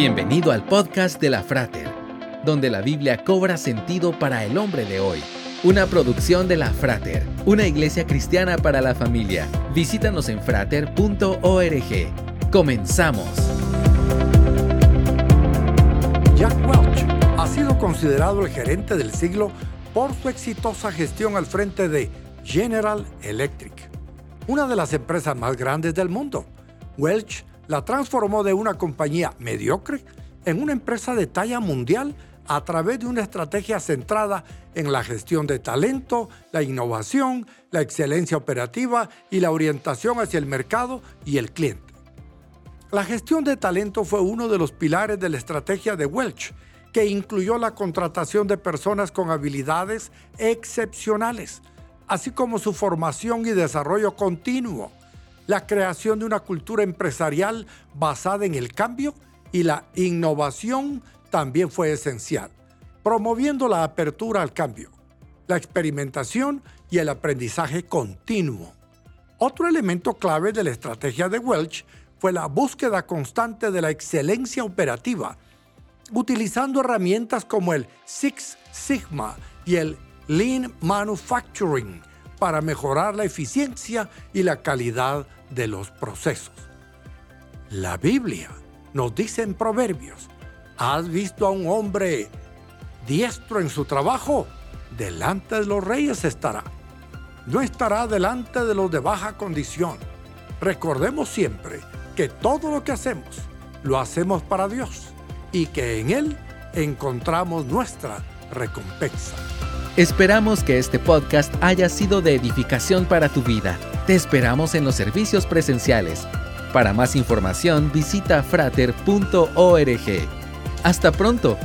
Bienvenido al podcast de la Frater, donde la Biblia cobra sentido para el hombre de hoy. Una producción de la Frater, una iglesia cristiana para la familia. Visítanos en frater.org. Comenzamos. Jack Welch ha sido considerado el gerente del siglo por su exitosa gestión al frente de General Electric, una de las empresas más grandes del mundo. Welch la transformó de una compañía mediocre en una empresa de talla mundial a través de una estrategia centrada en la gestión de talento, la innovación, la excelencia operativa y la orientación hacia el mercado y el cliente. La gestión de talento fue uno de los pilares de la estrategia de Welch, que incluyó la contratación de personas con habilidades excepcionales, así como su formación y desarrollo continuo la creación de una cultura empresarial basada en el cambio y la innovación también fue esencial, promoviendo la apertura al cambio, la experimentación y el aprendizaje continuo. Otro elemento clave de la estrategia de Welch fue la búsqueda constante de la excelencia operativa, utilizando herramientas como el Six Sigma y el Lean Manufacturing para mejorar la eficiencia y la calidad de los procesos. La Biblia nos dice en Proverbios, ¿has visto a un hombre diestro en su trabajo? Delante de los reyes estará. No estará delante de los de baja condición. Recordemos siempre que todo lo que hacemos lo hacemos para Dios y que en Él encontramos nuestra recompensa. Esperamos que este podcast haya sido de edificación para tu vida. Te esperamos en los servicios presenciales. Para más información visita frater.org. Hasta pronto